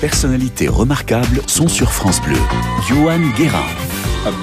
personnalités remarquables sont sur France Bleu. Johan Guérin.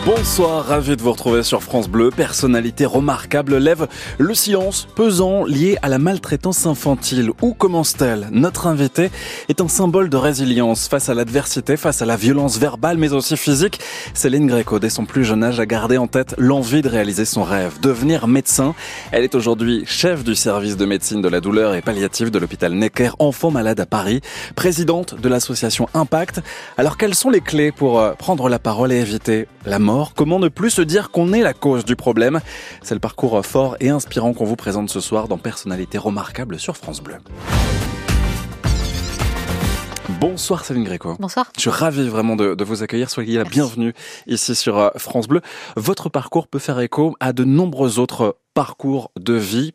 Bonsoir, ravi de vous retrouver sur France Bleu. Personnalité remarquable lève le silence pesant lié à la maltraitance infantile. Où commence-t-elle? Notre invité est un symbole de résilience face à l'adversité, face à la violence verbale mais aussi physique. Céline Gréco, dès son plus jeune âge, a gardé en tête l'envie de réaliser son rêve, devenir médecin. Elle est aujourd'hui chef du service de médecine de la douleur et palliative de l'hôpital Necker Enfants Malades à Paris, présidente de l'association Impact. Alors quelles sont les clés pour euh, prendre la parole et éviter la mort, comment ne plus se dire qu'on est la cause du problème? C'est le parcours fort et inspirant qu'on vous présente ce soir dans Personnalité remarquable sur France Bleu. Bonsoir Céline Gréco. Bonsoir. Je suis ravi vraiment de, vous accueillir. Soyez la bienvenue ici sur euh, France Bleu. Votre parcours peut faire écho à de nombreux autres parcours de vie.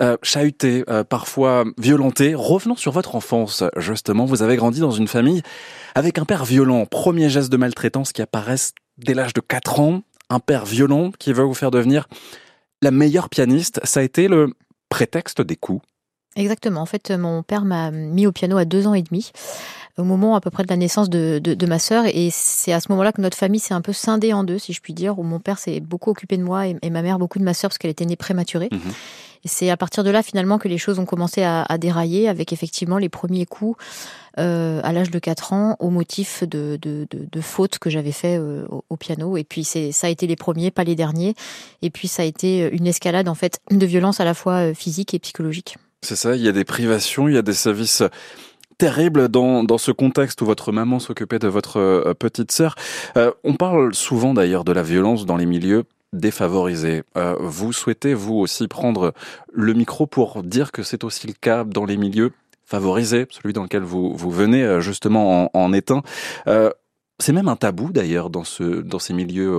Euh, chahuté, euh, parfois violenté. Revenons sur votre enfance, justement. Vous avez grandi dans une famille avec un père violent. Premier geste de maltraitance qui apparaissent dès l'âge de 4 ans, un père violent qui veut vous faire devenir la meilleure pianiste. Ça a été le prétexte des coups. Exactement. En fait, mon père m'a mis au piano à deux ans et demi, au moment à peu près de la naissance de, de, ma sœur. Et c'est à ce moment-là que notre famille s'est un peu scindée en deux, si je puis dire, où mon père s'est beaucoup occupé de moi et, ma mère beaucoup de ma sœur parce qu'elle était née prématurée. Mhm. C'est à partir de là finalement que les choses ont commencé à, dérailler avec effectivement les premiers coups euh, à l'âge de 4 ans au motif de, fautes que j'avais fait euh, au, piano. Et puis c'est ça a été les premiers, pas les derniers. Et puis ça a été une escalade en fait de violence à la fois euh, physique et psychologique. C'est ça, il y a des privations, il y a des services terribles dans ce contexte où votre maman s'occupait de votre petite sœur. on parle souvent d'ailleurs de la violence dans les milieux défavorisés. Euh, vous souhaitez, vous aussi, prendre le micro pour dire que c'est aussi le cas dans les milieux favorisés, celui dans lequel vous, vous venez euh, justement en, en un. Euh, c'est même un tabou d'ailleurs dans, ce, dans ces milieux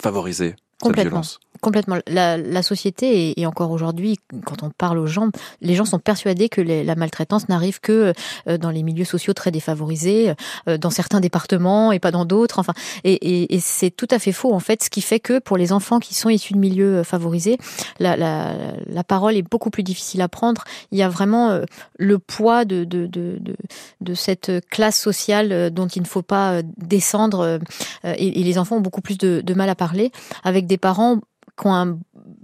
favorisés. Complètement. Complètement. La, la société, et, encore aujourd'hui, quand on parle aux gens, les gens sont persuadés que la maltraitance n'arrive que euh, dans les milieux sociaux très défavorisés, euh, dans certains départements et pas dans d'autres. Enfin, et, et, et c'est tout à fait faux en fait. Ce qui fait que pour les enfants qui sont issus de milieux euh, favorisés, la, la, la parole est beaucoup plus difficile à prendre. Il y a vraiment le poids de, de, de, de, cette classe sociale dont il ne faut pas descendre. Et, et les enfants ont beaucoup plus de, de mal à parler avec des parents qui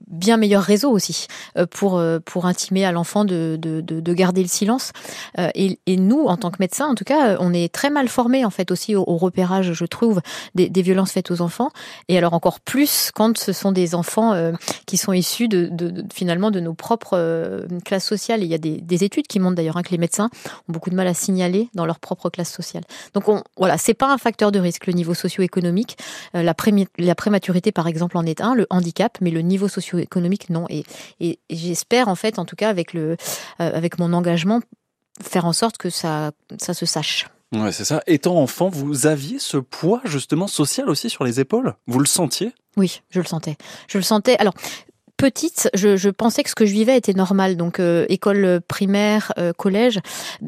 bien meilleur réseau aussi euh, pour euh, pour intimer à l'enfant de, de, de, garder le silence. Euh, et, et, nous en tant que médecins en tout cas on est très mal formés en fait aussi au, repérage je trouve des, des, violences faites aux enfants. Et alors encore plus quand ce sont des enfants qui sont issus de, de, finalement de nos propres classes sociales. Il y a des, des études qui montrent d'ailleurs hein, que les médecins ont beaucoup de mal à signaler dans leur propre classe sociale. Donc on, voilà c'est pas un facteur de risque le niveau socio-économique. La, la prématurité par exemple en est un le handicap mais le niveau socio économique, non. Et, et, j'espère, en fait, en tout cas, avec, le, euh, avec mon engagement, faire en sorte que ça, ça se sache. Ouais, c'est ça. Étant enfant, vous aviez ce poids justement social aussi sur les épaules? Vous le sentiez? Oui, je le sentais. Je le sentais. Alors, petite, je, je, pensais que ce que je vivais était normal. Donc euh, école primaire, euh, collège,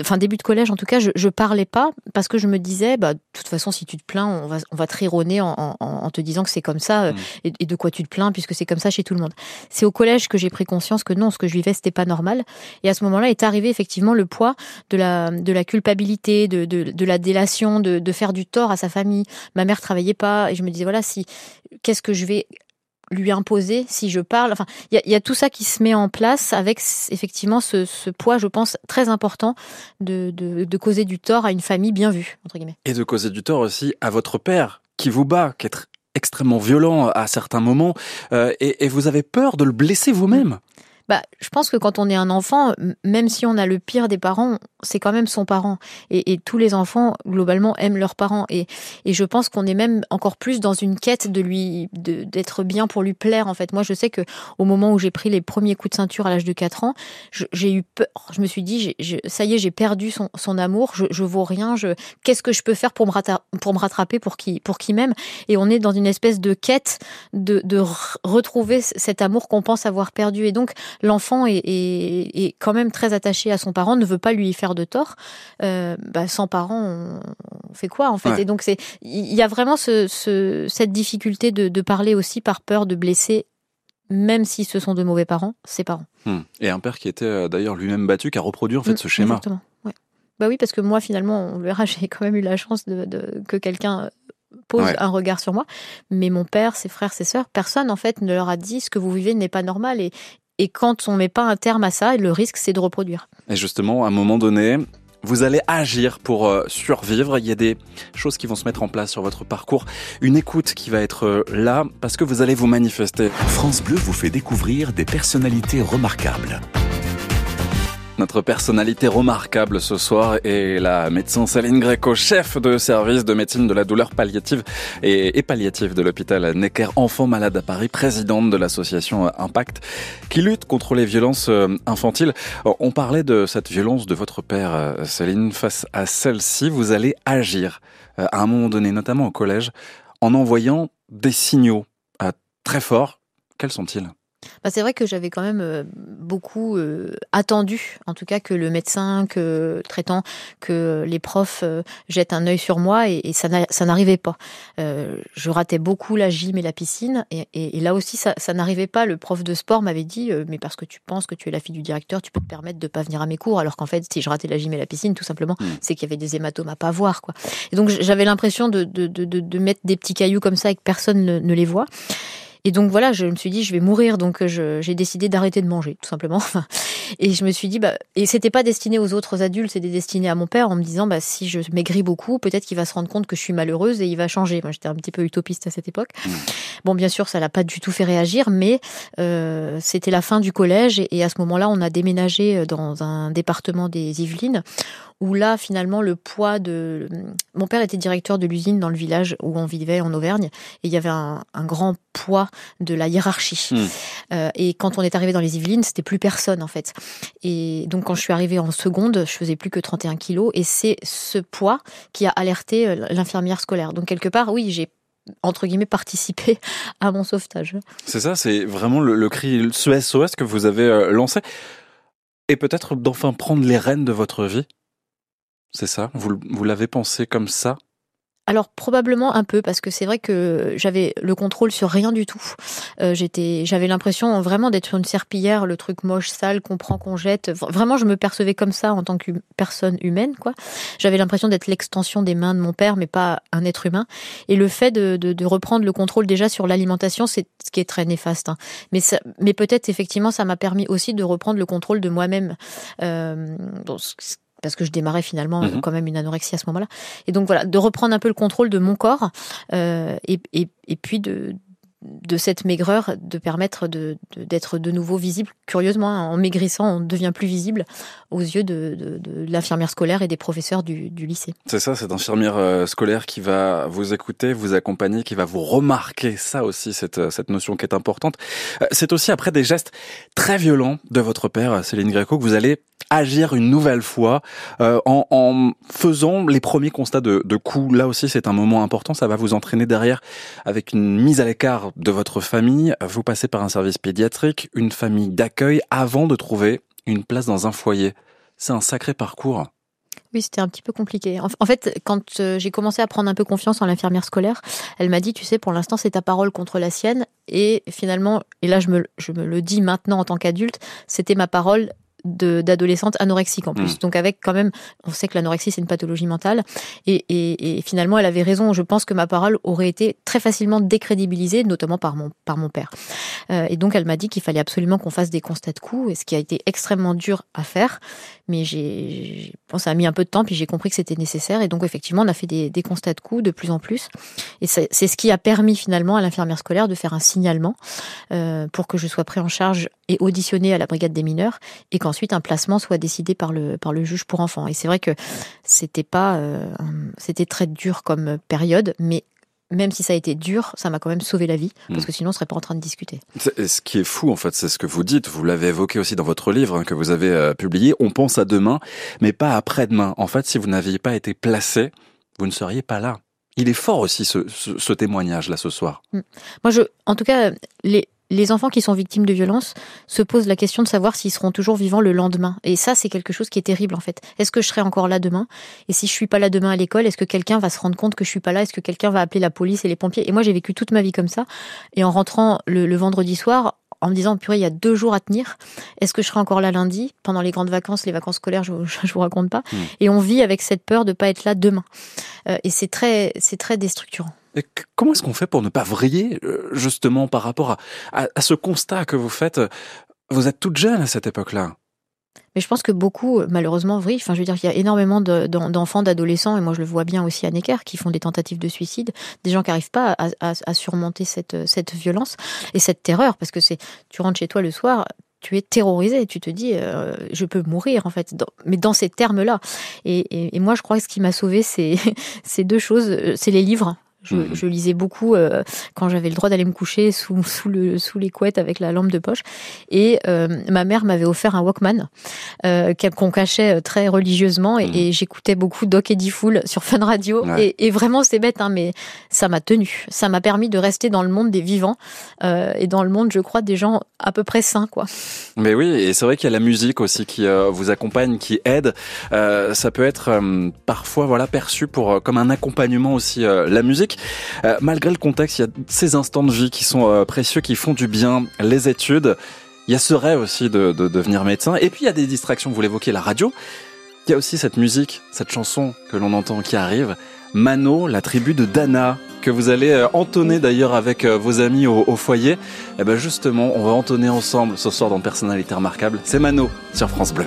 enfin début de collège en tout cas, je, je parlais pas parce que je me disais, bah de toute façon si tu te plains, on va on va te rironner en, en, en te disant que c'est comme ça euh, mm. et, et, de quoi tu te plains puisque c'est comme ça chez tout le monde. C'est au collège que j'ai pris conscience que non, ce que je vivais c'était pas normal. Et à ce moment-là est arrivé effectivement le poids de la de la culpabilité, de de, de la délation, de, de faire du tort à sa famille. Ma mère travaillait pas et je me disais voilà si qu'est-ce que je vais lui imposer si je parle. Enfin, il y a, tout ça qui se met en place avec effectivement ce, poids, je pense, très important de, de, causer du tort à une famille bien vue, entre guillemets. Et de causer du tort aussi à votre père qui vous bat, qui est extrêmement violent à certains moments, euh, et, et, vous avez peur de le blesser vous-même? Bah, je pense que quand on est un enfant, même si on a le pire des parents, c'est quand même son parent. Et, tous les enfants, globalement, aiment leurs parents. Et, je pense qu'on est même encore plus dans une quête de lui, d'être bien pour lui plaire, en fait. Moi, je sais que au moment où j'ai pris les premiers coups de ceinture à l'âge de 4 ans, j'ai eu peur. Je me suis dit, ça y est, j'ai perdu son, amour. Je, je vaux rien. Qu'est-ce que je peux faire pour me, rattraper, pour qu'il m'aime? Et on est dans une espèce de quête de, de retrouver cet amour qu'on pense avoir perdu. Et donc, l'enfant est, quand même très attaché à son parent, ne veut pas lui faire de tort, euh, bah, sans parent, on, fait quoi en fait? Et donc c'est, il y a vraiment cette difficulté de, parler aussi par peur de blesser même si ce sont de mauvais parents, ses parents. Hmm. Et un père qui était euh, d'ailleurs lui-même battu, qui a reproduit en fait hmm, ce schéma. Exactement. Bah oui, parce que moi, finalement, on verra, j'ai quand même eu la chance de, que quelqu'un pose un regard sur moi. Mais mon père, ses frères, ses sœurs, personne, en fait, ne leur a dit ce que vous vivez n'est pas normal. Et, et quand on met pas un terme à ça, le risque, c'est de reproduire. Et justement, à un moment donné, vous allez agir pour euh, survivre. Il y a des choses qui vont se mettre en place sur votre parcours. Une écoute qui va être euh, là parce que vous allez vous manifester. France Bleu vous fait découvrir des personnalités remarquables. Notre personnalité remarquable ce soir est la médecin Céline Greco, chef de service de médecine de la douleur palliative et, palliative de l'hôpital Necker Enfants Malades à Paris, présidente de l'association Impact, qui lutte contre les violences euh, infantiles. On parlait de cette violence de votre père, euh, Céline. Face à celle-ci, vous allez agir euh, à un moment donné, notamment au collège, en envoyant des signaux très forts. Quels sont-ils? Bah, c'est vrai que j'avais quand même euh, beaucoup euh, attendu, en tout cas que le médecin, que le traitant, que les profs euh, jettent un œil sur moi et, ça n'arrivait pas. je ratais beaucoup la gym et la piscine et, là aussi ça, n'arrivait pas. Le prof de sport m'avait dit mais parce que tu penses que tu es la fille du directeur, tu peux te permettre de pas venir à mes cours alors qu'en fait si je ratais la gym et la piscine tout simplement mmh. c'est qu'il y avait des hématomes à pas voir quoi. Et donc j'avais l'impression de, de, mettre des petits cailloux comme ça et que personne ne les voit. Et donc voilà, je me suis dit, je vais mourir, donc euh, j'ai décidé d'arrêter de manger, tout simplement. et je me suis dit, bah, et c'était pas destiné aux autres adultes, c'était destiné à mon père en me disant, bah, si je maigris beaucoup, peut-être qu'il va se rendre compte que je suis malheureuse et il va changer. Moi, j'étais un petit peu utopiste à cette époque. Mmh. Bon, bien sûr, ça l'a pas du tout fait réagir, mais euh, c'était la fin du collège et, et à ce moment-là, on a déménagé euh, dans un département des Yvelines où là, finalement, le poids de... Mon père était directeur de l'usine dans le village où on vivait en Auvergne, et il y avait un, grand poids de la hiérarchie. Hmm. Euh, et quand on est arrivé dans les Yvelines, c'était plus personne, en fait. Et donc, quand je suis arrivée en seconde, je faisais plus que 31 kilos, et c'est ce poids qui a alerté euh, l'infirmière scolaire. Donc, quelque part, oui, j'ai entre guillemets participé à mon sauvetage. C'est ça, c'est vraiment le, cri ce SOS que vous avez euh, lancé. Et peut-être d'enfin prendre les rênes de votre vie c'est ça? Vous, vous l'avez pensé comme ça? Alors probablement un peu parce que c'est vrai que j'avais le contrôle sur rien du tout. Euh, j'étais, j'avais l'impression vraiment d'être une serpillière, le truc moche, sale qu'on prend, qu'on jette. Vraiment, je me percevais comme ça en tant que personne humaine, quoi. J'avais l'impression d'être l'extension des mains de mon père, mais pas un être humain. Et le fait de, reprendre le contrôle déjà sur l'alimentation, c'est ce qui est très néfaste. Hein. Mais mais peut-être effectivement, ça m'a permis aussi de reprendre le contrôle de moi-même. Euh, parce que je démarrais finalement mhm. quand même une anorexie à ce moment-là. Et donc voilà, de reprendre un peu le contrôle de mon corps euh, et, et, et, puis de, de cette maigreur de permettre d'être de, nouveau visible. Curieusement, hein, en maigrissant, on devient plus visible aux yeux de, l'infirmière scolaire et des professeurs du, lycée. C'est ça, cette infirmière euh, scolaire qui va vous écouter, vous accompagner, qui va vous remarquer. Ça aussi, cette, euh, cette notion qui est importante. C'est aussi après des gestes très violents de votre père, Céline Gréco, que vous allez agir une nouvelle fois euh, en, en, faisant les premiers constats de, de coups. Là aussi, c'est un moment important. Ça va vous entraîner derrière avec une mise à l'écart de votre famille. Vous passez par un service pédiatrique, une famille d'accueil avant de trouver une place dans un foyer. C'est un sacré parcours. Oui, c'était un petit peu compliqué. En fait, quand euh, j'ai commencé à prendre un peu confiance en l'infirmière scolaire, elle m'a dit, tu sais, pour l'instant, c'est ta parole contre la sienne. Et finalement, et là, je me, je me le dis maintenant en tant qu'adulte, c'était ma parole d'adolescentes anorexiques en plus. Hmm. Donc avec quand même, on sait que l'anorexie c'est une pathologie mentale et, et, et, finalement elle avait raison. Je pense que ma parole aurait été très facilement décrédibilisée, notamment par mon par mon père. Euh, et donc elle m'a dit qu'il fallait absolument qu'on fasse des constats de coups, et ce qui a été extrêmement dur à faire. Mais j'ai, bon, ça a mis un peu de temps, puis j'ai compris que c'était nécessaire. Et donc effectivement on a fait des, des constats de coups de plus en plus. Et c'est ce qui a permis finalement à l'infirmière scolaire de faire un signalement euh, pour que je sois pris en charge et auditionné à la brigade des mineurs et quand ensuite un placement soit décidé par le par le juge pour enfants. Et c'est vrai que c'était pas euh, c'était très dur comme période, mais même si ça a été dur, ça m'a quand même sauvé la vie, parce hmm. que sinon on serait pas en train de discuter. Ce qui est fou, en fait, c'est ce que vous dites. Vous l'avez évoqué aussi dans votre livre hein, que vous avez euh, publié. On pense à demain, mais pas après-demain. En fait, si vous n'aviez pas été placé, vous ne seriez pas là. Il est fort aussi ce, ce, témoignage là ce soir. Hmm. Moi, je, en tout cas, les, les enfants qui sont victimes de violences se posent la question de savoir s'ils seront toujours vivants le lendemain. Et ça, c'est quelque chose qui est terrible en fait. Est-ce que je serai encore là demain? Et si je suis pas là demain à l'école, est-ce que quelqu'un va se rendre compte que je suis pas là? Est-ce que quelqu'un va appeler la police et les pompiers? Et moi, j'ai vécu toute ma vie comme ça. Et en rentrant le, vendredi soir, en me disant, purée, il y a deux jours à tenir. Est-ce que je serai encore là lundi? Pendant les grandes vacances, les vacances scolaires, je, je, vous raconte pas. Hmm. Et on vit avec cette peur de pas être là demain. Euh, et c'est très, c'est très déstructurant. Comment est-ce qu'on fait pour ne pas vriller euh, justement par rapport à, ce constat que vous faites Vous êtes toute jeune à cette époque-là? Mais je pense que beaucoup, malheureusement, vrillent. Enfin, je veux dire, il y a énormément d'enfants, d'adolescents, et moi je le vois bien aussi à Necker, qui font des tentatives de suicide, des gens qui n'arrivent pas à, surmonter cette, violence et cette terreur, parce que c'est, tu rentres chez toi le soir, tu es terrorisé, tu te dis euh, je peux mourir en fait, mais dans ces termes-là. Et, et, et, moi je crois que ce qui m'a sauvé c'est ces deux choses, c'est les livres. Je, mhm. je, lisais beaucoup euh, quand j'avais le droit d'aller me coucher sous, sous, le, sous les couettes avec la lampe de poche. Et euh, ma mère m'avait offert un Walkman euh, qu'on cachait euh, très religieusement. Et, mhm. et j'écoutais beaucoup Doc Eddie Fool sur Fun Radio. Ouais. Et, et, vraiment, c'est bête, hein, mais ça m'a tenu. Ça m'a permis de rester dans le monde des vivants euh, et dans le monde, je crois, des gens à peu près sains. Quoi. Mais oui, et c'est vrai qu'il y a la musique aussi qui euh, vous accompagne, qui aide. ça peut être parfois voilà perçu pour comme un accompagnement aussi. la musique euh, malgré le contexte, il y a ces instants de vie qui sont euh, précieux, qui font du bien, les études. Il y a ce rêve aussi de devenir médecin. Et puis il y a des distractions, vous l'évoquez, la radio. Il y a aussi cette musique, cette chanson que l'on entend qui arrive. Mano, la tribu de Dana, que vous allez euh, entonner d'ailleurs avec vos amis au, foyer. Et eh ben justement, on va entonner ensemble ce soir dans Personnalité Remarquable. C'est Mano sur France Bleu.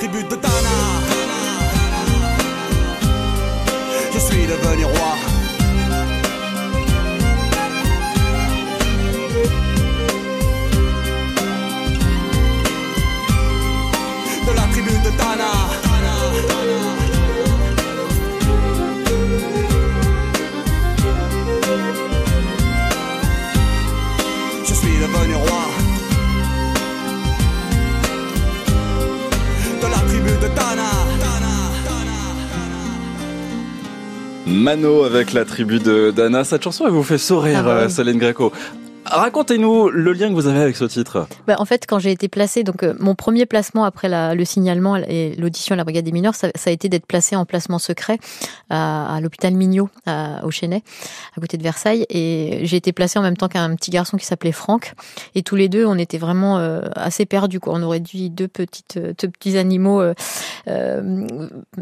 De la tribu de Dana. Avec la tribu de Dana. Cette chanson, elle vous fait sourire, Ah bah oui. euh, Céline Greco. Racontez-nous le lien que vous avez avec ce titre. Bah, en fait, quand j'ai été placée, donc euh, mon premier placement après la- le signalement et l'audition à la brigade des mineurs, ça, ça a été d'être placée en placement secret à, à l'hôpital Mignot, à- au Chesnay, à côté de Versailles. Et j'ai été placée en même temps qu'un petit garçon qui s'appelait Franck. Et tous les deux, on était vraiment euh, assez perdus. Quoi. On aurait dit deux petites, euh, deux petits animaux euh, euh,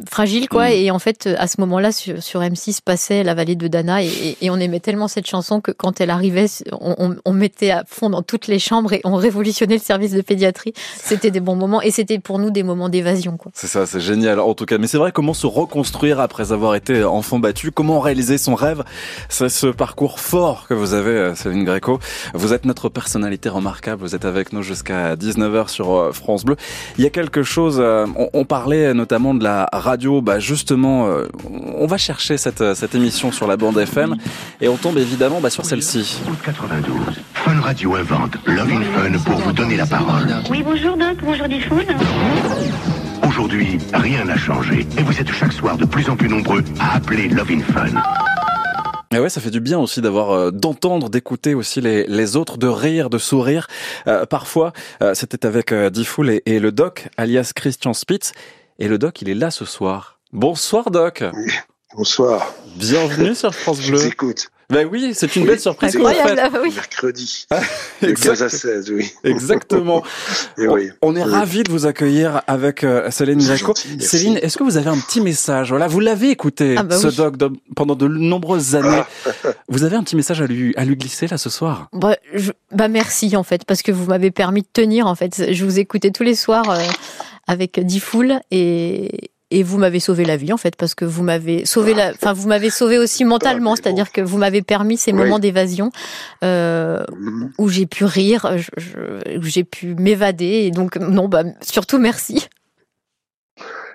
fragiles, quoi. Mm. Et en fait, à ce moment-là, sur, sur M6 passait la vallée de Dana, et, et- et on aimait tellement cette chanson que quand elle arrivait, on, on- on mettait à fond dans toutes les chambres et on révolutionnait le service de pédiatrie. C'était des bons moments et c'était pour nous des moments d'évasion, quoi. C'est ça, c'est génial en tout cas. Mais c'est vrai, comment se reconstruire après avoir été enfant battu? Comment réaliser son rêve? C'est ce parcours fort que vous avez, euh, Céline Greco. Vous êtes notre personnalité remarquable. Vous êtes avec nous jusqu'à 19h sur euh, France Bleu. Il y a quelque chose, euh, on, on parlait notamment de la radio. Bah justement, on va chercher cette, cette émission sur la bande FM et on tombe évidemment bah, sur celle-ci. Août 92. Fun Radio invente Love in Fun pour vous donner la parole. Oui, bonjour Doc, bonjour Diffoul. Aujourd'hui, rien n'a changé et vous êtes chaque soir de plus en plus nombreux à appeler Love in Fun. Et ouais, ça fait du bien aussi d'avoir, euh, d'entendre, d'écouter aussi les, les autres, de rire, de sourire. Euh, parfois, euh, c'était avec euh, Diffoul et, et le doc, alias Christian Spitz. Et le doc, il est là ce soir. Bonsoir doc. Bonsoir, Bienvenue sur France je vous Bleu. écoute. Ben oui, c'est une belle surprise qu'on Incroyable, fait. ah oui. Mercredi, de Exact- 15 à 16, oui. Exactement. Et On- oui. On est Oui. ravis de vous accueillir avec euh, Céline merci. Céline, est-ce que vous avez un petit message? Voilà, vous l'avez écouté Ah bah ce oui. doc de- pendant de nombreuses années. Vous avez un petit message à lui à lui glisser là ce soir? Bah, je- bah, merci en fait, parce que vous m'avez permis de tenir en fait. Je vous écoutais tous les soirs euh, avec Diffoul et et vous m'avez sauvé la vie en fait parce que vous m'avez sauvé la enfin vous m'avez sauvé aussi mentalement mais c'est-à-dire que vous m'avez permis ces Oui. moments d'évasion euh, Mhm. où j'ai pu rire je- où j'ai pu m'évader et donc non bah surtout merci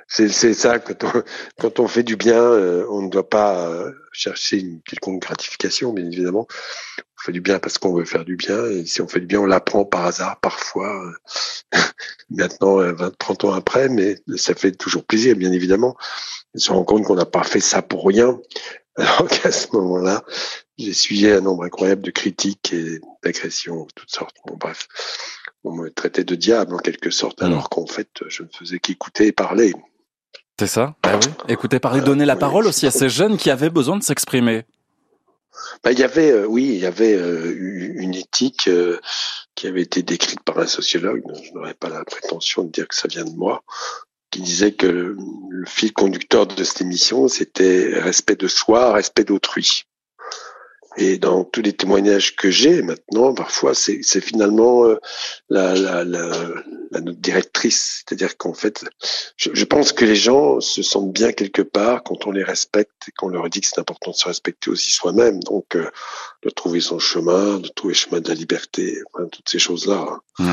C'est ça, quand on, quand on fait du bien, euh, on ne doit pas euh, chercher une quelconque gratification, bien évidemment. On fait du bien parce qu'on veut faire du bien, et si on fait du bien, on l'apprend par hasard, parfois, euh, maintenant, euh, 20, 30 ans après, mais ça fait toujours plaisir, bien évidemment. On se rend compte qu'on n'a pas fait ça pour rien. Alors qu'à ce moment-là, j'ai suivi un nombre incroyable de critiques et d'agressions de toutes sortes. Bon, bref, on me traitait de diable en quelque sorte, Mhm. alors qu'en fait, je ne faisais qu'écouter et parler. C'est ça? Bah oui. Écoutez, parler, donner la Oui. parole aussi à ces jeunes qui avaient besoin de s'exprimer. Bah, il y avait, euh, oui, il y avait euh, eu une éthique euh, qui avait été décrite par un sociologue. Je n'aurais pas la prétention de dire que ça vient de moi, qui disait que le fil conducteur de cette émission, c'était respect de soi, respect d'autrui. Et dans tous les témoignages que j'ai maintenant, parfois, c'est finalement euh, la, la, la, la note directrice. C'est-à-dire qu'en fait, je, je pense que les gens se sentent bien quelque part quand on les respecte et qu'on leur dit que c'est important de se respecter aussi soi-même. Donc, euh, de trouver son chemin, de trouver le chemin de la liberté, enfin, toutes ces choses-là. Ouais.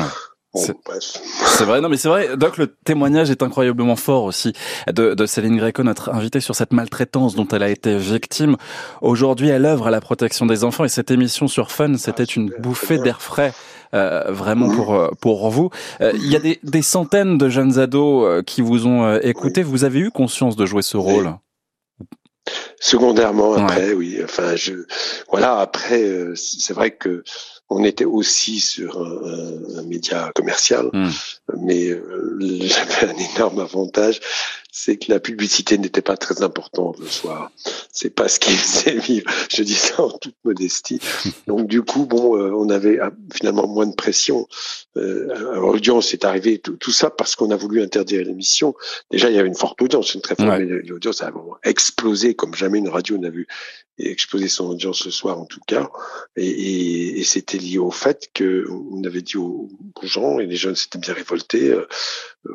Bon, C'est- vrai, non mais c'est vrai, Doc, le témoignage est incroyablement fort aussi de, de Céline Gréco, notre invitée sur cette maltraitance dont elle a été victime. Aujourd'hui, elle œuvre à la protection des enfants et cette émission sur Fun, c'était une super, bouffée d'air frais, euh, vraiment Mhm. pour euh, pour vous. Euh, Il y a des, des centaines de jeunes ados euh, qui vous ont écouté. Vous avez eu conscience de jouer ce rôle? Secondairement, Ouais. après, oui. Enfin, je, voilà. Après, c'est vrai que on était aussi sur un, un- un média commercial, Hmm. mais euh, j'avais un énorme avantage, c'est que la publicité n'était pas très importante le soir. C'est pas ce qui faisait vivre. Je dis ça en toute modestie. Donc du coup, bon, euh, on avait ah, finalement moins de pression. Euh, l'audience est arrivée, tout, tout ça parce qu'on a voulu interdire l'émission. Déjà, il y avait une forte audience, une très forte Ouais. mais l'audience a vraiment explosé comme jamais une radio n'a vu exposé son audience ce soir en tout cas, et, et, et c'était lié au fait que on avait dit aux, gens et les jeunes s'étaient bien révoltés, euh,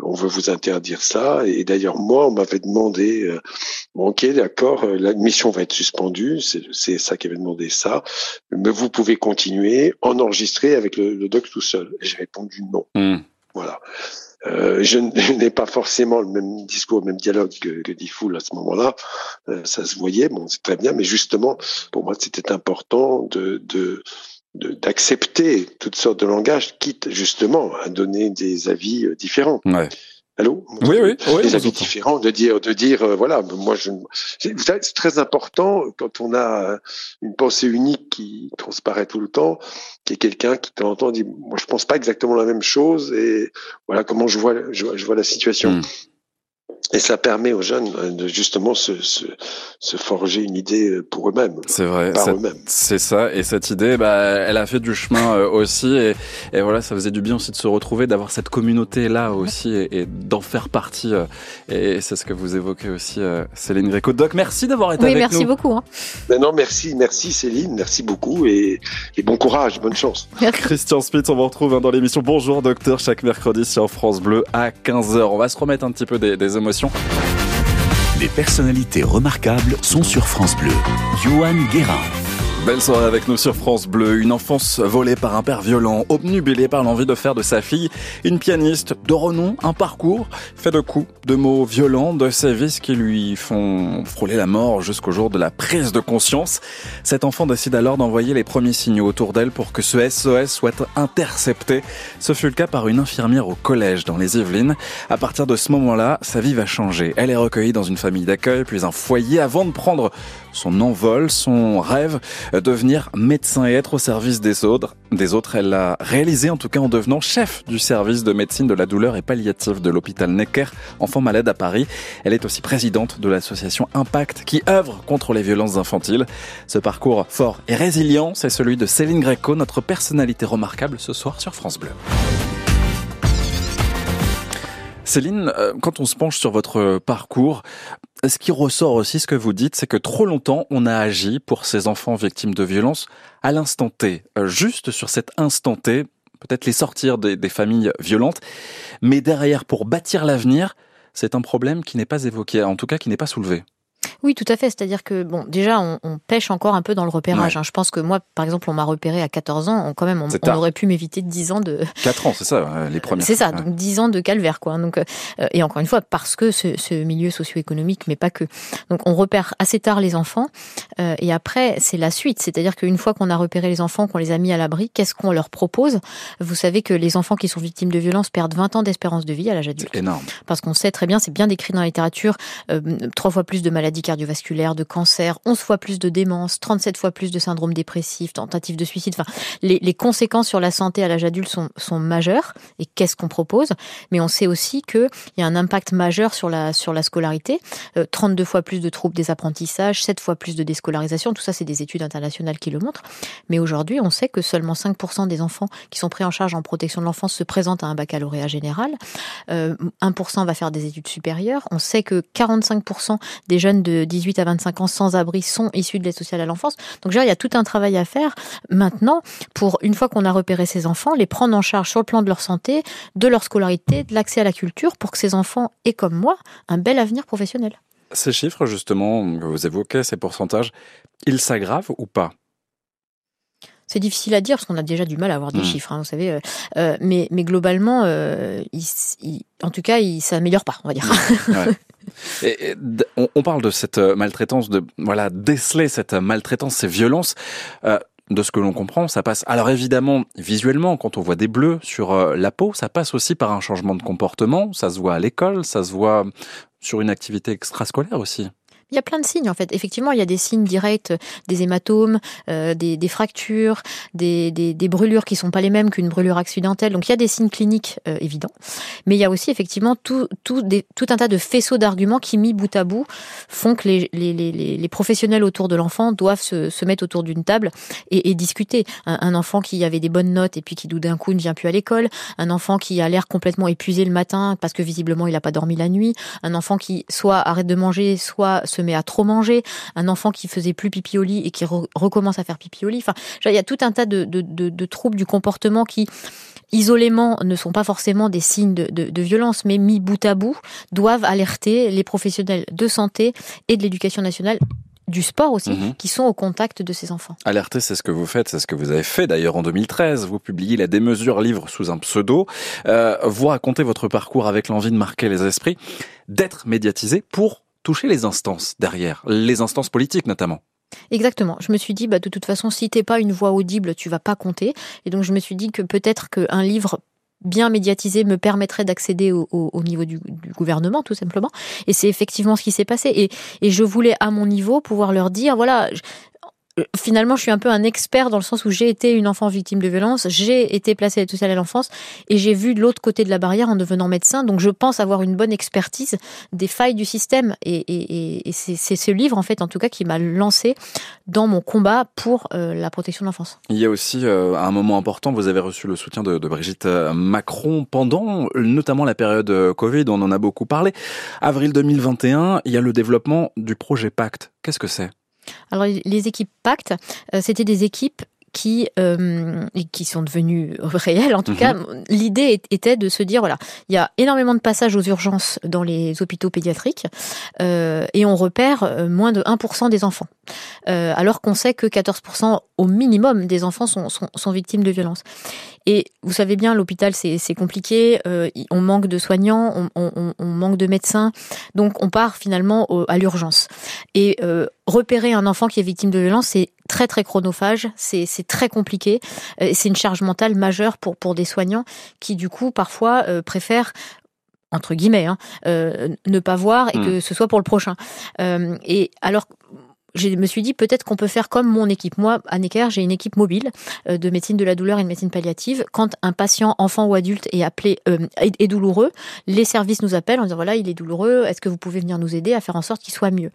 on veut vous interdire ça. Et d'ailleurs moi on m'avait demandé, euh, ok d'accord, euh, la mission va être suspendue, c'est ça qui avait demandé ça, mais vous pouvez continuer, en enregistrer avec le, doc tout seul. J'ai répondu non. Hmm. Voilà. Euh, je, n'ai pas forcément le même discours, le même dialogue que, que Diffoul à ce moment-là. Euh, ça se voyait, bon, c'est très bien, mais justement, pour moi, c'était important de, de d'accepter toutes sortes de langages, quitte justement à donner des avis euh, différents. Ouais. Allô Oui, oui, oui. Des avis différents, de dire, de dire, euh, voilà, moi, je, c'est très important quand on a une pensée unique qui transparaît tout le temps, qui est quelqu'un qui de temps en temps dit, moi, je pense pas exactement la même chose et voilà comment je vois, je, vois la situation. Hmm. Et ça permet aux jeunes euh, de justement se, se, se forger une idée euh, pour eux-mêmes. C'est vrai, c'est ça. Et cette idée, bah, elle a fait du chemin euh, aussi. Et, et, voilà, ça faisait du bien aussi de se retrouver, d'avoir cette communauté là aussi et, et d'en faire partie. Et c'est ce que vous évoquez aussi, Céline Gréco. Doc, merci d'avoir été oui, avec merci nous. beaucoup. Hein. Ben non, merci, merci Céline, merci beaucoup et, et bon courage, bonne chance. Christian Spitz, on vous retrouve hein, dans l'émission Bonjour Docteur chaque mercredi sur France Bleu à 15h. On va se remettre un petit peu des, des émotions des personnalités remarquables sont sur France Bleu. Johan Guérin. Belle soirée avec nous sur France Bleu. Une enfance volée par un père violent, obnubilé par l'envie de faire de sa fille une pianiste de renom, un parcours fait de coups, de mots violents, de sévices qui lui font frôler la mort jusqu'au jour de la prise de conscience. Cet enfant décide alors d'envoyer les premiers signaux autour d'elle pour que ce SOS soit intercepté. Ce fut le cas par une infirmière au collège dans les Yvelines. À partir de ce moment-là, sa vie va changer. Elle est recueillie dans une famille d'accueil, puis un foyer avant de prendre son envol, son rêve devenir médecin et être au service des autres. Des autres, elle l'a réalisé en tout cas en devenant chef du service de médecine de la douleur et palliative de l'hôpital Necker, enfant malade à Paris. Elle est aussi présidente de l'association Impact qui œuvre contre les violences infantiles. Ce parcours fort et résilient, c'est celui de Céline Greco, notre personnalité remarquable ce soir sur France Bleu. Céline, euh, quand on se penche sur votre parcours, ce qui ressort aussi, ce que vous dites, c'est que trop longtemps, on a agi pour ces enfants victimes de violences à l'instant T, euh, juste sur cet instant T, peut-être les sortir des, des familles violentes, mais derrière, pour bâtir l'avenir, c'est un problème qui n'est pas évoqué, en tout cas qui n'est pas soulevé. Oui, tout à fait. C'est-à-dire que, bon, déjà, on, on, pêche encore un peu dans le repérage. Ouais. Hein. Je pense que moi, par exemple, on m'a repéré à 14 ans. On, quand même, on, on aurait pu m'éviter 10 ans de... 4 ans, c'est ça, euh, les premiers. C'est ça, donc 10 ans de calvaire, quoi. Donc, euh, et encore une fois, parce que ce, ce milieu socio-économique, mais pas que. Donc, on repère assez tard les enfants. Euh, et après, c'est la suite. C'est-à-dire qu'une fois qu'on a repéré les enfants, qu'on les a mis à l'abri, qu'est-ce qu'on leur propose? Vous savez que les enfants qui sont victimes de violences perdent 20 ans d'espérance de vie à l'âge adulte. C'est énorme. Parce qu'on sait très bien, c'est bien décrit dans la littérature, euh, trois fois plus de maladies cardiovasculaires, de cancer, 11 fois plus de démence, 37 fois plus de syndrome dépressif, tentative de suicide. Enfin, les, conséquences sur la santé à l'âge adulte sont, sont majeures. Et qu'est-ce qu'on propose? Mais on sait aussi qu'il y a un impact majeur sur la, sur la scolarité. Euh, 32 fois plus de troubles des apprentissages, 7 fois plus de déscolarisation. Tout ça, c'est des études internationales qui le montrent. Mais aujourd'hui, on sait que seulement 5% des enfants qui sont pris en charge en protection de l'enfance se présentent à un baccalauréat général. Euh, 1% va faire des études supérieures. On sait que 45% des jeunes de 18 à 25 ans sans-abri sont issus de l'aide sociale à l'enfance. Donc, il y a tout un travail à faire maintenant pour, une fois qu'on a repéré ces enfants, les prendre en charge sur le plan de leur santé, de leur scolarité, de l'accès à la culture pour que ces enfants aient, comme moi, un bel avenir professionnel. Ces chiffres, justement, que vous évoquez, ces pourcentages, ils s'aggravent ou pas? C'est difficile à dire parce qu'on a déjà du mal à avoir des mmh. chiffres, hein, vous savez. Euh, euh, mais, mais globalement, euh, il, il, en tout cas, il s'améliore pas, on va dire. Ouais. Et, on, on, parle de cette maltraitance, de voilà déceler cette maltraitance, ces violences. Euh, de ce que l'on comprend, ça passe. Alors évidemment, visuellement, quand on voit des bleus sur euh, la peau, ça passe aussi par un changement de comportement. Ça se voit à l'école, ça se voit sur une activité extrascolaire aussi. Il y a plein de signes en fait. Effectivement, il y a des signes directs, des hématomes, euh, des, des, fractures, des, des, des, brûlures qui sont pas les mêmes qu'une brûlure accidentelle. Donc il y a des signes cliniques euh, évidents, mais il y a aussi effectivement tout, tout, tout un tas de faisceaux d'arguments qui mis bout à bout font que les, les, les, les professionnels autour de l'enfant doivent se, se, mettre autour d'une table et, et discuter. Un, un, enfant qui avait des bonnes notes et puis qui d'un coup ne vient plus à l'école, un enfant qui a l'air complètement épuisé le matin parce que visiblement il n'a pas dormi la nuit, un enfant qui soit arrête de manger, soit se met à trop manger, un enfant qui faisait plus pipi au lit et qui recommence à faire pipi au lit. Enfin, il y a tout un tas de, de, de, de troubles du comportement qui isolément ne sont pas forcément des signes de, de, de, violence, mais mis bout à bout, doivent alerter les professionnels de santé et de l'éducation nationale du sport aussi, Mhm. qui sont au contact de ces enfants. Alerter, c'est ce que vous faites, c'est ce que vous avez fait d'ailleurs en 2013. Vous publiez La démesure livre sous un pseudo. Euh, vous racontez votre parcours avec l'envie de marquer les esprits, d'être médiatisé pour toucher les instances derrière, les instances politiques notamment. Exactement. Je me suis dit, bah, de toute façon, si t'es pas une voix audible, tu vas pas compter. Et donc, je me suis dit que peut-être qu'un livre bien médiatisé me permettrait d'accéder au, au, au niveau du, gouvernement, tout simplement. Et c'est effectivement ce qui s'est passé. Et, je voulais, à mon niveau, pouvoir leur dire, voilà, finalement, je suis un peu un expert dans le sens où j'ai été une enfant victime de violence, j'ai été placée tout à l'enfance et j'ai vu l'autre côté de la barrière en devenant médecin. Donc, je pense avoir une bonne expertise des failles du système. Et, c'est ce livre, en fait, en tout cas, qui m'a lancé dans mon combat pour euh, la protection de l'enfance. Il y a aussi euh, un moment important, vous avez reçu le soutien de, Brigitte euh, Macron pendant notamment la période Covid, on en a beaucoup parlé. Avril 2021, il y a le développement du projet Pacte. Qu'est-ce que c'est? Alors les équipes Pacte, euh, c'était des équipes qui euh, qui sont devenues réelles. En tout mmh. cas, l'idée était de se dire voilà, il y a énormément de passages aux urgences dans les hôpitaux pédiatriques euh, et on repère moins de 1% des enfants, euh, alors qu'on sait que 14% au minimum des enfants sont, sont, sont victimes de violences. Et vous savez bien, l'hôpital c'est compliqué, euh, on manque de soignants, on, on, on, manque de médecins, donc on part finalement au, à l'urgence. Et euh, repérer un enfant qui est victime de violence, c'est très très chronophage, c'est très compliqué, euh, c'est une charge mentale majeure pour pour des soignants qui du coup parfois préfèrent entre guillemets hein, euh, ne pas voir et mmh. que ce soit pour le prochain. Euh, et alors je me suis dit peut-être qu'on peut faire comme mon équipe. Moi, à Necker, j'ai une équipe mobile euh, de médecine de la douleur et de médecine palliative. Quand un patient, enfant ou adulte, est appelé euh, est, douloureux, les services nous appellent en disant voilà, il est douloureux. Est-ce que vous pouvez venir nous aider à faire en sorte qu'il soit mieux?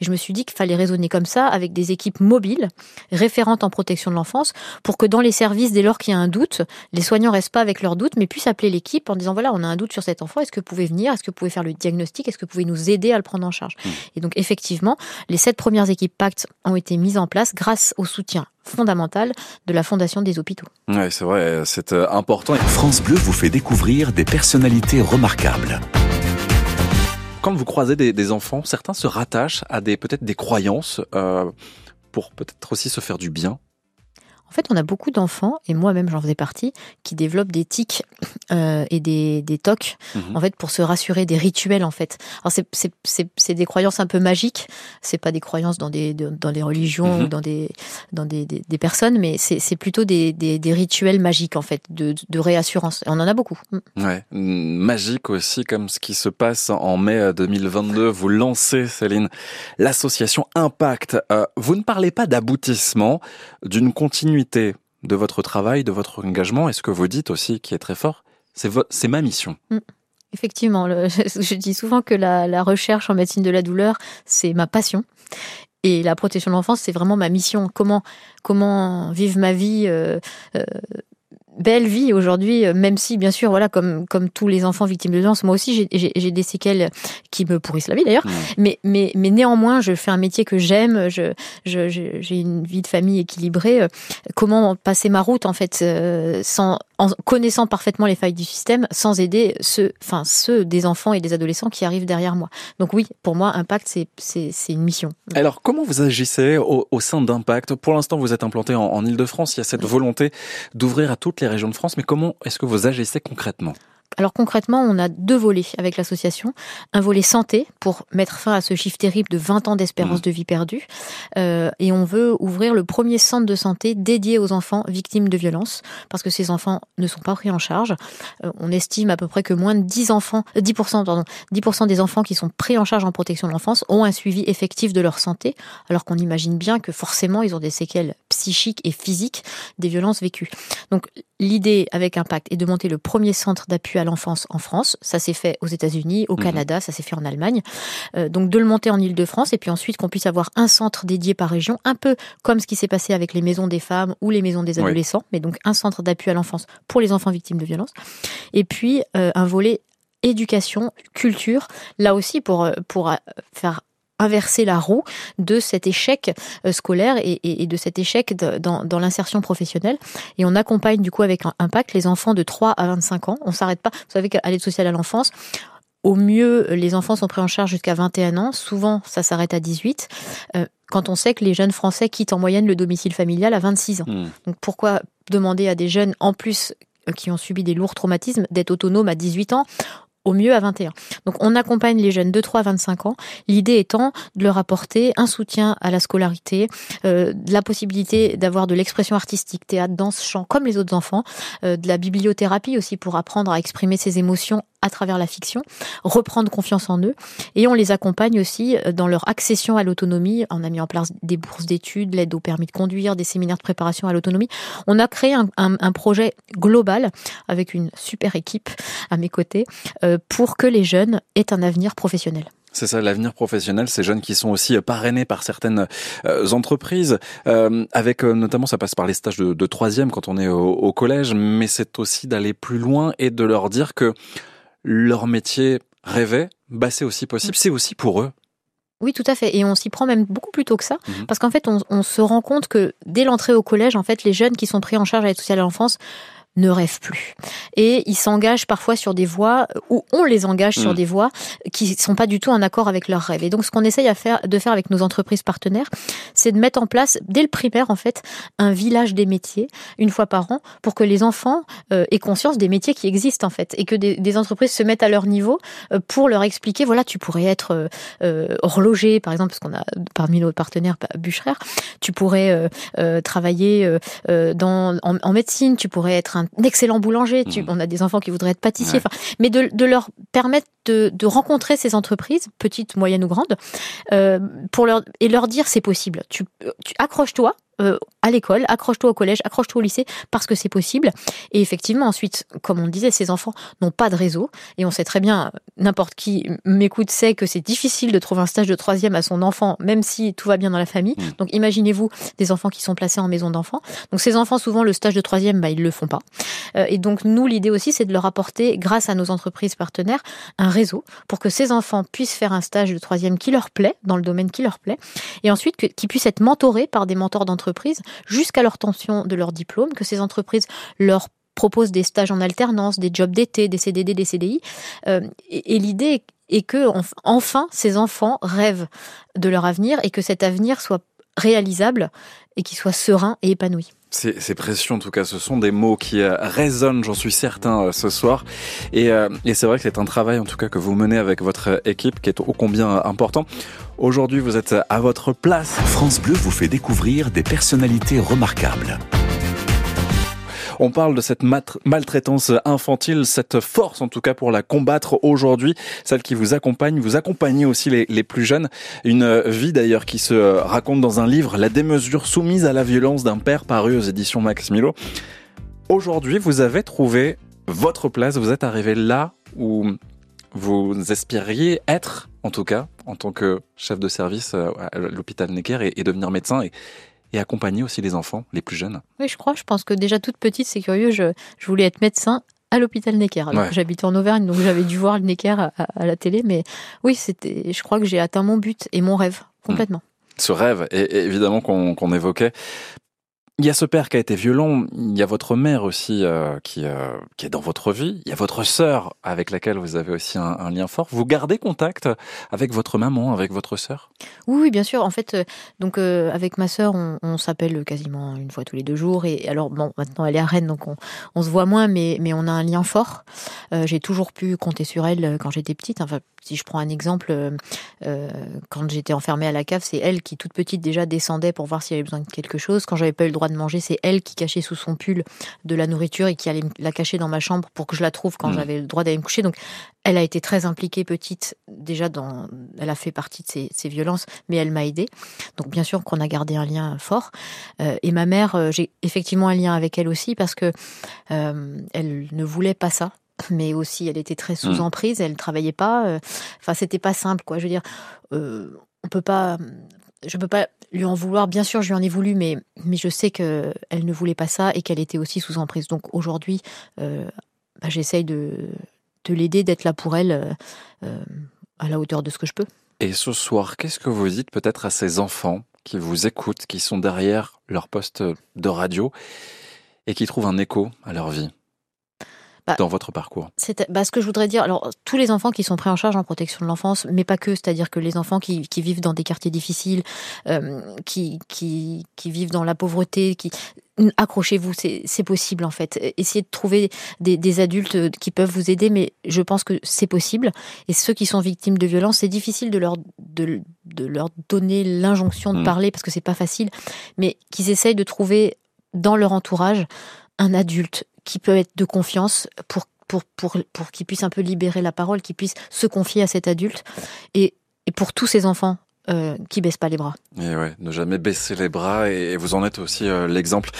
Et je me suis dit qu'il fallait raisonner comme ça avec des équipes mobiles, référentes en protection de l'enfance, pour que dans les services, dès lors qu'il y a un doute, les soignants restent pas avec leur doute, mais puissent appeler l'équipe en disant voilà, on a un doute sur cet enfant. Est-ce que vous pouvez venir? Est-ce que vous pouvez faire le diagnostic? Est-ce que vous pouvez nous aider à le prendre en charge? Mmh. Et donc effectivement, les sept premières équipes Pacte ont été mises en place grâce au soutien fondamental de la Fondation des hôpitaux. Oui, c'est vrai, c'est euh, important. France Bleu vous fait découvrir des personnalités remarquables. Quand vous croisez des, des enfants, certains se rattachent à des peut-être des croyances euh, pour peut-être aussi se faire du bien. En fait, on a beaucoup d'enfants, et moi-même j'en faisais partie, qui développent des tics euh, et des, des tocs, Mhm. mmh. en fait, pour se rassurer, des rituels, en fait. Alors, c'est des croyances un peu magiques, c'est pas des croyances dans des, dans des religions Mhm. ou dans des, dans des, des, des personnes, mais c'est plutôt des, des, des, rituels magiques, en fait, de, de réassurance. Et on en a beaucoup. Mmh. Ouais, magique aussi, comme ce qui se passe en mai 2022. Vous lancez, Céline, l'association Impact. Euh, vous ne parlez pas d'aboutissement, d'une continuité de votre travail, de votre engagement, et ce que vous dites aussi, qui est très fort, c'est ma mission. Mmh. Effectivement, je, dis souvent que la, la, recherche en médecine de la douleur, c'est ma passion. Et la protection de l'enfance, c'est vraiment ma mission. Comment, comment vivre ma vie euh, euh, belle vie aujourd'hui, même si bien sûr, voilà, comme comme tous les enfants victimes de violence, moi aussi j'ai des séquelles qui me pourrissent la vie d'ailleurs. Mmh. Mais mais mais néanmoins, je fais un métier que j'aime, je j'ai je, une vie de famille équilibrée. Comment passer ma route en fait, euh, sans en connaissant parfaitement les failles du système, sans aider ceux, enfin ceux des enfants et des adolescents qui arrivent derrière moi. Donc oui, pour moi, Impact c'est c'est c'est une mission. Alors comment vous agissez au, au sein d'Impact? Pour l'instant, vous êtes implanté en, en Île-de-France. Il y a cette volonté d'ouvrir à toutes les régions de France, mais comment est-ce que vous agissez concrètement? Alors concrètement, on a deux volets avec l'association. Un volet santé pour mettre fin à ce chiffre terrible de 20 ans d'espérance mmh. de vie perdue. Euh, et on veut ouvrir le premier centre de santé dédié aux enfants victimes de violences parce que ces enfants ne sont pas pris en charge. Euh, on estime à peu près que moins de 10 enfants, 10%, pardon, 10% des enfants qui sont pris en charge en protection de l'enfance ont un suivi effectif de leur santé alors qu'on imagine bien que forcément ils ont des séquelles psychiques et physiques des violences vécues. Donc l'idée avec Impact est de monter le premier centre d'appui à l'enfance en France. Ça s'est fait aux États-Unis, au Canada, mmh. ça s'est fait en Allemagne. Euh, donc de le monter en Île-de-France et puis ensuite qu'on puisse avoir un centre dédié par région, un peu comme ce qui s'est passé avec les maisons des femmes ou les maisons des adolescents, oui. mais donc un centre d'appui à l'enfance pour les enfants victimes de violences. Et puis euh, un volet éducation, culture, là aussi pour pour faire inverser la roue de cet échec euh, scolaire et, de cet échec dans, l'insertion professionnelle. Et on accompagne du coup avec Impact les enfants de 3 à 25 ans. On s'arrête pas. Vous savez qu'à l'aide sociale à l'enfance, au mieux, les enfants sont pris en charge jusqu'à 21 ans. Souvent, ça s'arrête à 18. Euh, quand on sait que les jeunes Français quittent en moyenne le domicile familial à 26 ans. Hmm. Donc pourquoi demander à des jeunes, en plus euh, qui ont subi des lourds traumatismes, d'être autonomes à 18 ans? Au mieux à 21. Donc on accompagne les jeunes de 3 à 25 ans, l'idée étant de leur apporter un soutien à la scolarité, euh, la possibilité d'avoir de l'expression artistique, théâtre, danse, chant, comme les autres enfants, euh, de la bibliothérapie aussi pour apprendre à exprimer ses émotions à travers la fiction, reprendre confiance en eux, et on les accompagne aussi euh, dans leur accession à l'autonomie. On a mis en place des bourses d'études, l'aide au permis de conduire, des séminaires de préparation à l'autonomie. On a créé un, projet global avec une super équipe à mes côtés pour que les jeunes aient un avenir professionnel. C'est ça, l'avenir professionnel, ces jeunes qui sont aussi parrainés par certaines euh, entreprises, euh, avec notamment, ça passe par les stages de, de troisième quand on est au, au collège, mais c'est aussi d'aller plus loin et de leur dire que leur métier rêvé, bah c'est aussi possible, mm. c'est aussi pour eux. Oui, tout à fait. Et on s'y prend même beaucoup plus tôt que ça, mm-hmm. parce qu'en fait, on, on, se rend compte que dès l'entrée au collège, en fait, les jeunes qui sont pris en charge à l'aide sociale à l'enfance ne rêvent plus. Et ils s'engagent parfois sur des voies, ou on les engage sur mm. des voies qui sont pas du tout en accord avec leurs rêves. Et donc, ce qu'on essaye à faire, de faire avec nos entreprises partenaires, c'est de mettre en place, dès le primaire, en fait, un village des métiers, une fois par an, pour que les enfants euh, aient conscience des métiers qui existent, en fait, et que des, entreprises se mettent à leur niveau euh, pour leur expliquer, voilà, tu pourrais être euh, horloger, par exemple, parce qu'on a parmi nos partenaires bûcherer, tu pourrais travailler dans, en, en médecine, tu pourrais être un un excellent boulanger. Tu, mmh. On a des enfants qui voudraient être pâtissiers. Mais de, de, leur permettre de, de, rencontrer ces entreprises, petites, moyennes ou grandes, euh, pour leur et leur dire c'est possible. Tu, tu accroche-toi. Euh, à l'école, accroche-toi au collège, accroche-toi au lycée, parce que c'est possible. Et effectivement, ensuite, comme on le disait, ces enfants n'ont pas de réseau, et on sait très bien, n'importe qui m'écoute sait que c'est difficile de trouver un stage de troisième à son enfant, même si tout va bien dans la famille. Mmh. Donc imaginez-vous des enfants qui sont placés en maison d'enfants. Donc ces enfants, souvent, le stage de troisième, bah, ils le font pas. Euh, et donc nous, l'idée aussi, c'est de leur apporter, grâce à nos entreprises partenaires, un réseau pour que ces enfants puissent faire un stage de troisième qui leur plaît, dans le domaine qui leur plaît, et ensuite qu'ils puissent être mentorés par des mentors d'entreprise jusqu'à l'obtention de leur diplôme, que ces entreprises leur proposent des stages en alternance, des jobs d'été, des CDD, des CDI. Euh, et, l'idée est que enfin ces enfants rêvent de leur avenir et que cet avenir soit réalisable et qu'il soit serein et épanoui. C'est précieux en tout cas, ce sont des mots qui euh, résonnent, j'en suis certain, euh, ce soir. Et, euh, et c'est vrai que c'est un travail en tout cas que vous menez avec votre équipe qui est ô combien important. Aujourd'hui, vous êtes à votre place. France Bleu vous fait découvrir des personnalités remarquables. On parle de cette maltraitance infantile, cette force en tout cas pour la combattre aujourd'hui, celle qui vous accompagne, vous accompagnez aussi les, plus jeunes. Une vie d'ailleurs qui se raconte dans un livre, La démesure soumise à la violence d'un père paru aux éditions Max Milo. Aujourd'hui, vous avez trouvé votre place, vous êtes arrivé là où vous espériez être, en tout cas, en tant que chef de service euh, à l'hôpital Necker et, devenir médecin. Et accompagner aussi les enfants, les plus jeunes. Oui, je crois. Je pense que déjà toute petite, c'est curieux, je, je, voulais être médecin à l'hôpital Necker. J'habitais en Auvergne, donc j'avais dû voir le Necker à, la télé. Mais oui, c'était. Je crois que j'ai atteint mon but et mon rêve complètement. Ce rêve, et, évidemment qu'on évoquait, il y a ce père qui a été violent, il y a votre mère aussi euh, qui, euh, qui est dans votre vie, il y a votre sœur avec laquelle vous avez aussi un, lien fort. Vous gardez contact avec votre maman, avec votre sœur? Oui, oui, bien sûr. En fait, euh, donc avec ma sœur, on, s'appelle quasiment une fois tous les deux jours. Et alors, bon, maintenant elle est à Rennes, donc on, on se voit moins, mais, mais on a un lien fort. J'ai toujours pu compter sur elle quand j'étais petite. Enfin, si je prends un exemple, quand j'étais enfermée à la cave, c'est elle qui, toute petite, déjà descendait pour voir s'il y avait besoin de quelque chose. Quand j'avais pas eu le droit de manger, c'est elle qui cachait sous son pull de la nourriture et qui allait la cacher dans ma chambre pour que je la trouve quand mm. j'avais le droit d'aller me coucher. Donc, elle a été très impliquée petite, déjà dans, elle a fait partie de ces, violences, mais elle m'a aidée. Donc, bien sûr qu'on a gardé un lien fort. Euh, et ma mère, euh, j'ai effectivement un lien avec elle aussi parce que euh, elle ne voulait pas ça mais aussi elle était très sous mm. emprise, elle travaillait pas. Enfin, c'était pas simple, quoi. Je veux dire, on peut pas je peux pas lui en vouloir. Bien sûr, je lui en ai voulu, mais, mais je sais qu'elle ne voulait pas ça et qu'elle était aussi sous emprise. Donc aujourd'hui, euh, bah, j'essaye de, de l'aider, d'être là pour elle euh, à la hauteur de ce que je peux. Et ce soir, qu'est-ce que vous dites peut-être à ces enfants qui vous écoutent, qui sont derrière leur poste de radio et qui trouvent un écho à leur vie? Bah, dans votre parcours C'est bah, ce que je voudrais dire. Alors, tous les enfants qui sont pris en charge en protection de l'enfance, mais pas que, c'est-à-dire que les enfants qui, qui vivent dans des quartiers difficiles, euh, qui, qui, qui vivent dans la pauvreté, qui accrochez-vous, c'est possible en fait. Essayez de trouver des, des adultes qui peuvent vous aider, mais je pense que c'est possible. Et ceux qui sont victimes de violences, c'est difficile de leur de, de leur donner l'injonction de Mm. parler parce que c'est pas facile, mais qu'ils essayent de trouver dans leur entourage un adulte qui peut être de confiance pour pour pour pour qu'il puisse un peu libérer la parole, qu'il puisse se confier à cet adulte et et pour tous ces enfants euh, qui baissent pas les bras. Et ouais, ne jamais baisser les bras et, vous en êtes aussi euh, l'exemple.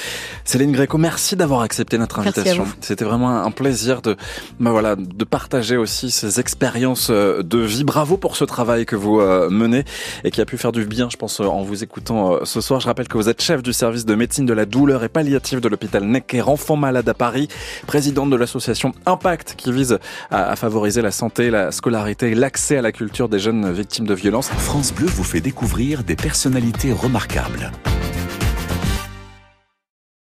Céline Gréco, merci d'avoir accepté notre invitation. C'était vraiment un plaisir de, bah voilà, de partager aussi ces expériences euh, de vie. Bravo pour ce travail que vous euh, menez et qui a pu faire du bien, je pense, euh, en vous écoutant euh, ce soir. Je rappelle que vous êtes chef du service de médecine de la douleur et palliative de l'hôpital Necker Enfants Malades à Paris, présidente de l'association Impact qui vise à, à favoriser la santé, la scolarité et l'accès à la culture des jeunes victimes de violences. France Bleu vous fait découvrir des personnalité remarquable.